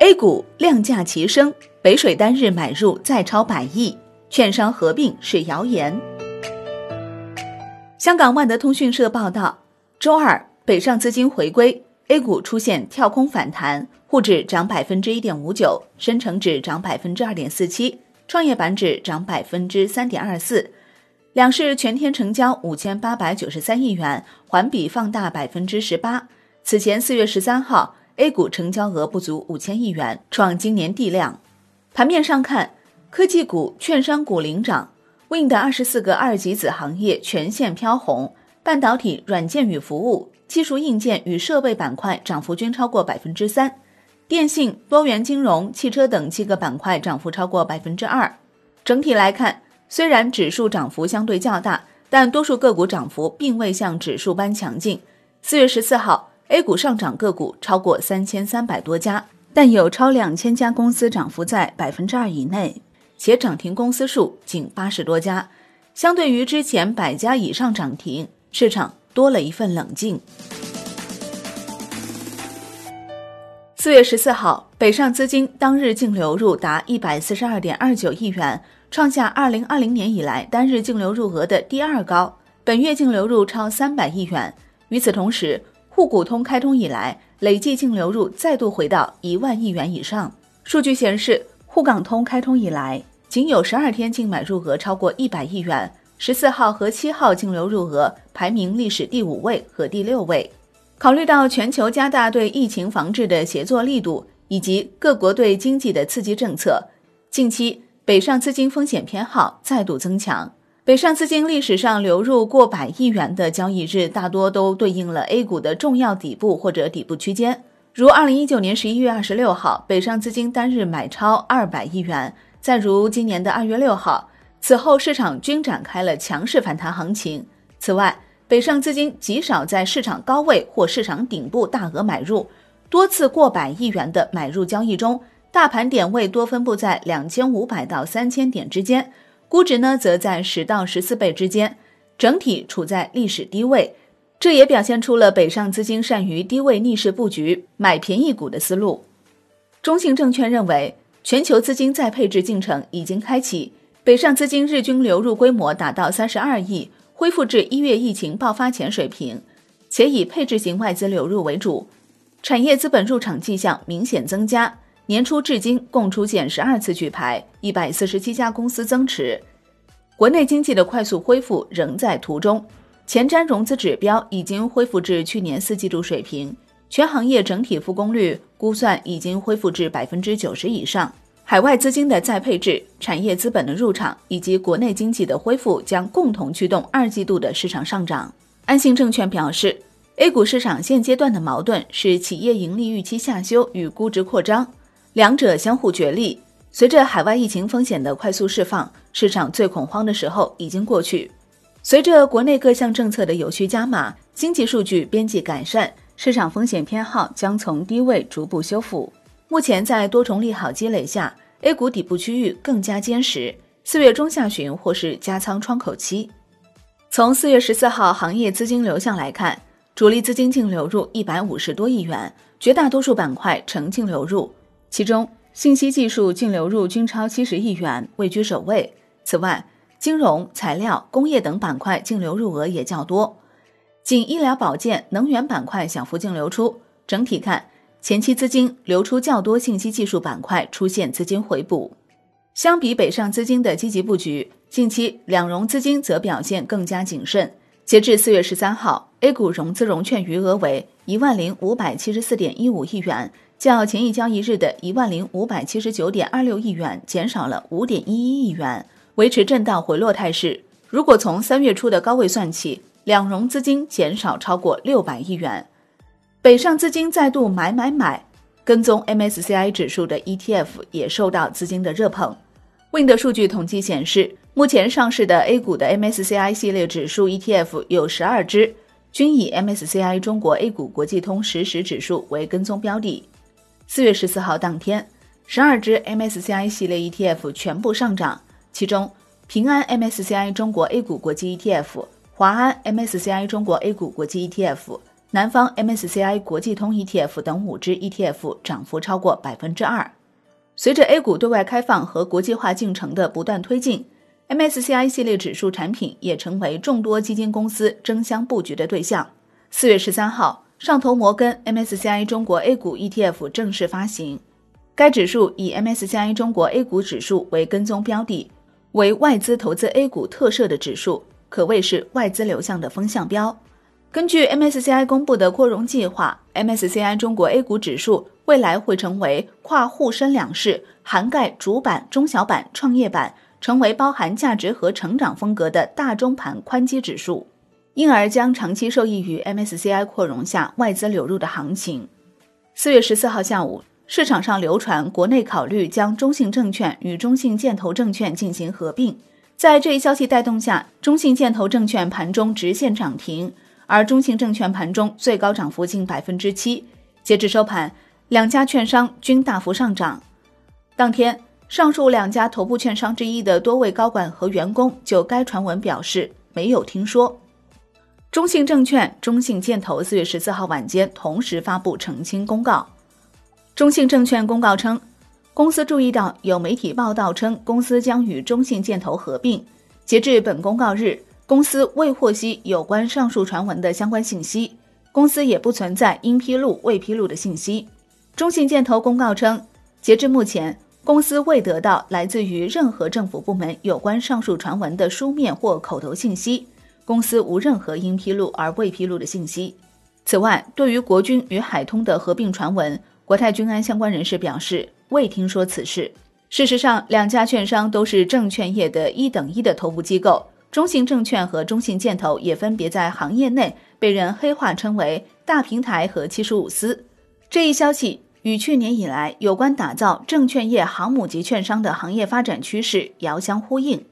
A 股量价齐升，北水单日买入再超百亿，券商合并是谣言。香港万德通讯社报道，周二北上资金回归，A 股出现跳空反弹，沪指涨百分之一点五九，深成指涨百分之二点四七，创业板指涨百分之三点二四。两市全天成交五千八百九十三亿元，环比放大百分之十八。此前四月十三号。A 股成交额不足五千亿元，创今年地量。盘面上看，科技股、券商股领涨，Win 的二十四个二级子行业全线飘红，半导体、软件与服务、技术硬件与设备板块涨幅均超过百分之三，电信、多元金融、汽车等七个板块涨幅超过百分之二。整体来看，虽然指数涨幅相对较大，但多数个股涨幅并未像指数般强劲。四月十四号。A 股上涨个股超过三千三百多家，但有超两千家公司涨幅在百分之二以内，且涨停公司数仅八十多家。相对于之前百家以上涨停，市场多了一份冷静。四月十四号，北上资金当日净流入达一百四十二点二九亿元，创下二零二零年以来单日净流入额的第二高。本月净流入超三百亿元。与此同时，沪股通开通以来，累计净流入再度回到一万亿元以上。数据显示，沪港通开通以来，仅有十二天净买入额超过一百亿元。十四号和七号净流入额排名历史第五位和第六位。考虑到全球加大对疫情防治的协作力度，以及各国对经济的刺激政策，近期北上资金风险偏好再度增强。北上资金历史上流入过百亿元的交易日，大多都对应了 A 股的重要底部或者底部区间。如二零一九年十一月二十六号，北上资金单日买超二百亿元；再如今年的二月六号，此后市场均展开了强势反弹行情。此外，北上资金极少在市场高位或市场顶部大额买入，多次过百亿元的买入交易中，大盘点位多分布在两千五百到三千点之间。估值呢，则在十到十四倍之间，整体处在历史低位，这也表现出了北上资金善于低位逆势布局、买便宜股的思路。中信证券认为，全球资金再配置进程已经开启，北上资金日均流入规模达到三十二亿，恢复至一月疫情爆发前水平，且以配置型外资流入为主，产业资本入场迹象明显增加。年初至今共出现十二次举牌，一百四十七家公司增持。国内经济的快速恢复仍在途中，前瞻融资指标已经恢复至去年四季度水平，全行业整体复工率估算已经恢复至百分之九十以上。海外资金的再配置、产业资本的入场以及国内经济的恢复，将共同驱动二季度的市场上涨。安信证券表示，A 股市场现阶段的矛盾是企业盈利预期下修与估值扩张。两者相互角力。随着海外疫情风险的快速释放，市场最恐慌的时候已经过去。随着国内各项政策的有序加码，经济数据边际改善，市场风险偏好将从低位逐步修复。目前在多重利好积累下，A 股底部区域更加坚实。四月中下旬或是加仓窗口期。从四月十四号行业资金流向来看，主力资金净流入一百五十多亿元，绝大多数板块呈净流入。其中，信息技术净流入均超七十亿元，位居首位。此外，金融、材料、工业等板块净流入额也较多，仅医疗保健、能源板块小幅净流出。整体看，前期资金流出较多，信息技术板块出现资金回补。相比北上资金的积极布局，近期两融资金则表现更加谨慎。截至四月十三号，A 股融资融券余额为一万零五百七十四点一五亿元。较前一交易日的一万零五百七十九点二六亿元减少了五点一一亿元，维持震荡回落态势。如果从三月初的高位算起，两融资金减少超过六百亿元。北上资金再度买买买，跟踪 MSCI 指数的 ETF 也受到资金的热捧。Wind 数据统计显示，目前上市的 A 股的 MSCI 系列指数 ETF 有十二只，均以 MSCI 中国 A 股国际通实时指数为跟踪标的。四月十四号当天，十二只 MSCI 系列 ETF 全部上涨，其中平安 MSCI 中国 A 股国际 ETF、华安 MSCI 中国 A 股国际 ETF、南方 MSCI 国际通 ETF 等五只 ETF 涨幅超过百分之二。随着 A 股对外开放和国际化进程的不断推进，MSCI 系列指数产品也成为众多基金公司争相布局的对象。四月十三号，上投摩根 MSCI 中国 A 股 ETF 正式发行，该指数以 MSCI 中国 A 股指数为跟踪标的，为外资投资 A 股特设的指数，可谓是外资流向的风向标。根据 MSCI 公布的扩容计划，MSCI 中国 A 股指数未来会成为跨沪深两市，涵盖主板、中小板、创业板，成为包含价值和成长风格的大中盘宽基指数，因而将长期受益于 MSCI 扩容下外资流入的行情。四月十四号下午，市场上流传国内考虑将中信证券与中信建投证券进行合并，在这一消息带动下，中信建投证券盘中直线涨停。而中信证券盘中最高涨幅近百分之七，截至收盘，两家券商均大幅上涨。当天，上述两家头部券商之一的多位高管和员工就该传闻表示没有听说。中信证券、中信建投四月十四号晚间同时发布澄清公告。中信证券公告称，公司注意到有媒体报道称公司将与中信建投合并，截至本公告日。公司未获悉有关上述传闻的相关信息，公司也不存在应披露未披露的信息。中信建投公告称，截至目前，公司未得到来自于任何政府部门有关上述传闻的书面或口头信息，公司无任何应披露而未披露的信息。此外，对于国军与海通的合并传闻，国泰君安相关人士表示未听说此事。事实上，两家券商都是证券业的一等一的头部机构。中信证券和中信建投也分别在行业内被人黑化称为“大平台”和“七十五司”。这一消息与去年以来有关打造证券业航母级券商的行业发展趋势遥相呼应，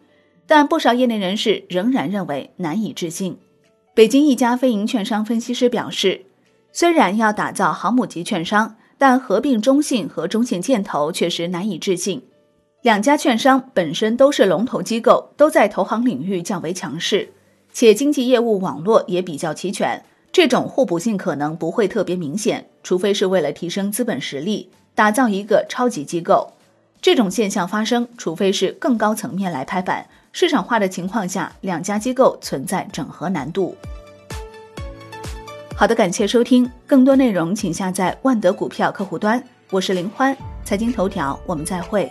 但不少业内人士仍然认为难以置信。北京一家非银券商分析师表示，虽然要打造航母级券商，但合并中信和中信建投确实难以置信。两家券商本身都是龙头机构，都在投行领域较为强势，且经纪业务网络也比较齐全，这种互补性可能不会特别明显，除非是为了提升资本实力，打造一个超级机构。这种现象发生，除非是更高层面来拍板，市场化的情况下，两家机构存在整合难度。好的，感谢收听，更多内容请下载万德股票客户端，我是林欢，财经头条，我们再会。